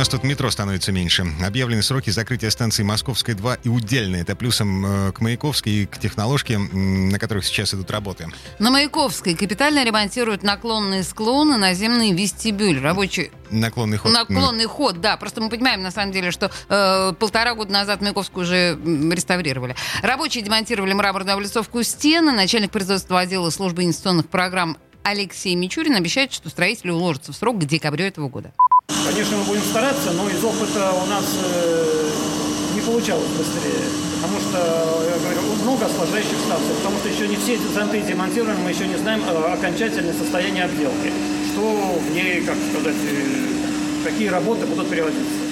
нас тут метро становится меньше. Объявлены сроки закрытия станции Московская 2 и Удельная. Это плюсом э, к Маяковской и к техноложке, на которых сейчас идут работы. На Маяковской капитально ремонтируют наклонные склоны, наземный вестибюль. Рабочий Наклонный ход. Наклонный mm. ход, да. Просто мы понимаем, на самом деле, что э, полтора года назад Маяковскую уже реставрировали. Рабочие демонтировали мраморную облицовку стены. Начальник производства отдела службы инвестиционных программ Алексей Мичурин обещает, что строители уложатся в срок к декабрю этого года. Конечно, мы будем стараться, но из опыта у нас э, не получалось быстрее. Потому что, я говорю, много осложняющих станций. Потому что еще не все зонты демонтированы, мы еще не знаем э, окончательное состояние обделки. Что в ней, как сказать, э, какие работы будут приводиться.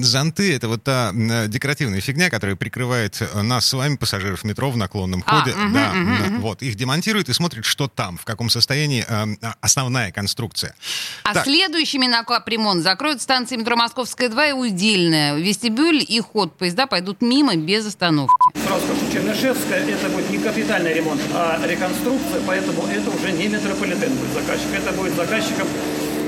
Зонты — это вот та декоративная фигня, которая прикрывает э, нас с вами, пассажиров метро, в наклонном а, ходе. Угу, да, угу, вот. Их демонтируют и смотрят, что там, в каком состоянии э, основная конструкция. А так. следующими на капремонт закроют станции метро Московская 2 и Удельная. Вестибюль и ход поезда пойдут мимо без остановки. Сразу скажу, Чернышевская это будет не капитальный ремонт, а реконструкция, поэтому это уже не метрополитен будет заказчик. Это будет заказчиком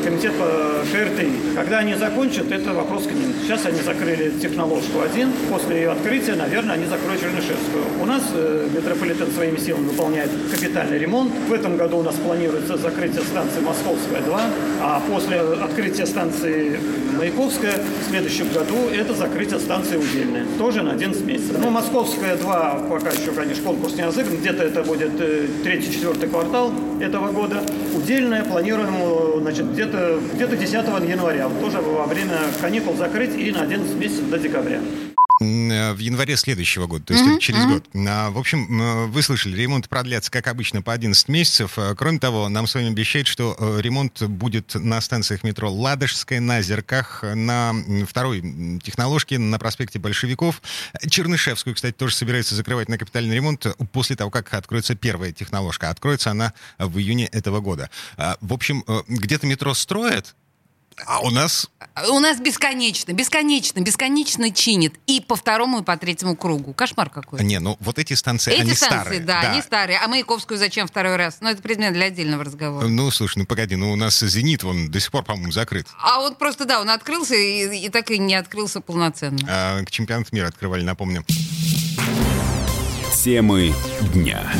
комитет по ШРТИ. Когда они закончат, это вопрос к ним. Сейчас они закрыли техноложку один. После ее открытия, наверное, они закроют Чернышевскую. У нас э, метрополитен своими силами выполняет капитальный ремонт. В этом году у нас планируется закрытие станции Московская 2, а после открытия станции Маяковская в следующем году это закрытие станции Удельная. Тоже на 11 месяцев. Ну, Московская 2 пока еще, конечно, конкурс не разыгран. Где-то это будет э, третий-четвертый квартал этого года. Удельная планируем, значит, где-то где 10 января, тоже во время каникул закрыть и на 11 месяцев до декабря. Э, в январе следующего года, то есть mm-hmm. через mm-hmm. год. А, в общем, э, вы слышали, ремонт продлятся, как обычно, по 11 месяцев. Э, кроме того, нам с вами обещают, что ремонт будет на станциях метро Ладожская, на Зерках, на второй техноложке, на проспекте Большевиков. Чернышевскую, кстати, тоже собирается закрывать на капитальный ремонт после того, как откроется первая техноложка. Откроется она в июне этого года. В общем, где-то метро строят, а у нас? У нас бесконечно, бесконечно, бесконечно чинит. И по второму, и по третьему кругу. Кошмар какой. Не, ну вот эти станции, эти они станции, старые. Да, да, они старые. А Маяковскую зачем второй раз? Ну, это предмет для отдельного разговора. Ну, слушай, ну погоди, ну у нас «Зенит», он до сих пор, по-моему, закрыт. А вот просто, да, он открылся и, и так и не открылся полноценно. А, к чемпионату мира открывали, напомню. Темы дня.